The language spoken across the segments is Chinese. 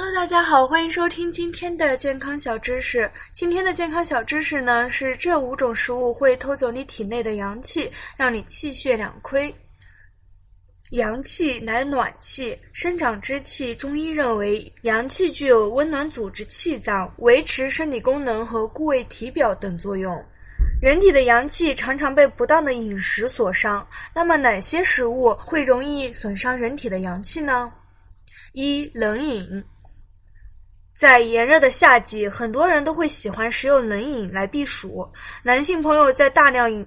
Hello，大家好，欢迎收听今天的健康小知识。今天的健康小知识呢是这五种食物会偷走你体内的阳气，让你气血两亏。阳气乃暖气，生长之气。中医认为，阳气具有温暖组织气脏、维持生理功能和固卫体表等作用。人体的阳气常常被不当的饮食所伤。那么，哪些食物会容易损伤人体的阳气呢？一、冷饮。在炎热的夏季，很多人都会喜欢食用冷饮来避暑。男性朋友在大量饮。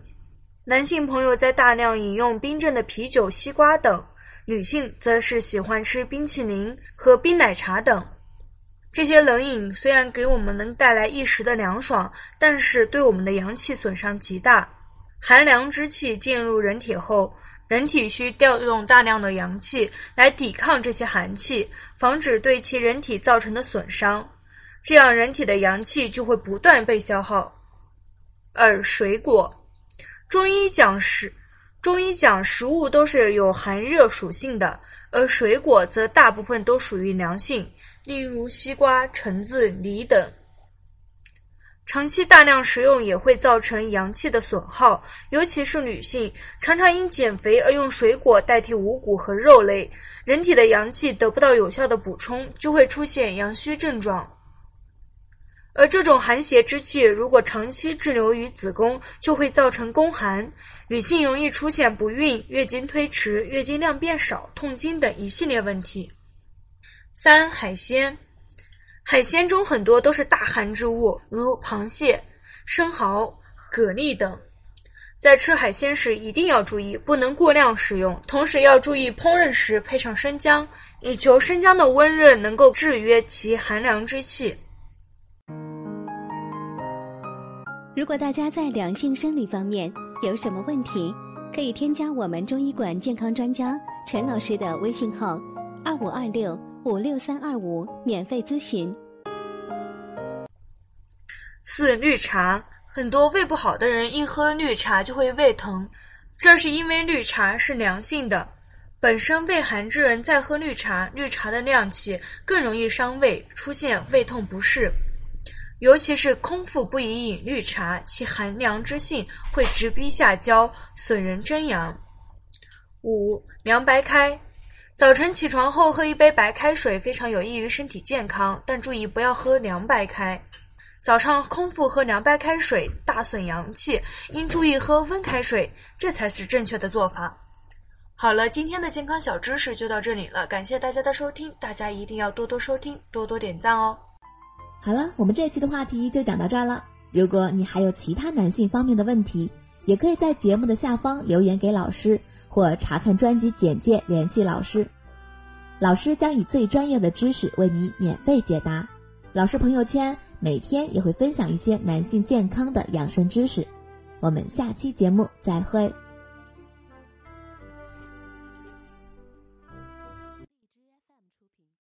男性朋友在大量饮用冰镇的啤酒、西瓜等，女性则是喜欢吃冰淇淋和冰奶茶等。这些冷饮虽然给我们能带来一时的凉爽，但是对我们的阳气损伤极大。寒凉之气进入人体后，人体需调动大量的阳气来抵抗这些寒气，防止对其人体造成的损伤，这样人体的阳气就会不断被消耗。二、水果。中医讲食，中医讲食物都是有寒热属性的，而水果则大部分都属于凉性，例如西瓜、橙子、梨等。长期大量食用也会造成阳气的损耗，尤其是女性，常常因减肥而用水果代替五谷和肉类，人体的阳气得不到有效的补充，就会出现阳虚症状。而这种寒邪之气，如果长期滞留于子宫，就会造成宫寒，女性容易出现不孕、月经推迟、月经量变少、痛经等一系列问题。三、海鲜，海鲜中很多都是大寒之物，如螃蟹、生蚝、蛤蜊等。在吃海鲜时，一定要注意不能过量食用，同时要注意烹饪时配上生姜，以求生姜的温热能够制约其寒凉之气。如果大家在两性生理方面有什么问题，可以添加我们中医馆健康专家陈老师的微信号：二五二六五六三二五，免费咨询。四绿茶，很多胃不好的人一喝绿茶就会胃疼，这是因为绿茶是凉性的，本身胃寒之人再喝绿茶，绿茶的凉气更容易伤胃，出现胃痛不适。尤其是空腹不宜饮绿茶，其寒凉之性会直逼下焦，损人真阳。五凉白开，早晨起床后喝一杯白开水非常有益于身体健康，但注意不要喝凉白开。早上空腹喝凉白开水大损阳气，应注意喝温开水，这才是正确的做法。好了，今天的健康小知识就到这里了，感谢大家的收听，大家一定要多多收听，多多点赞哦。好了，我们这期的话题就讲到这儿了。如果你还有其他男性方面的问题，也可以在节目的下方留言给老师，或查看专辑简介联系老师。老师将以最专业的知识为你免费解答。老师朋友圈每天也会分享一些男性健康的养生知识。我们下期节目再会。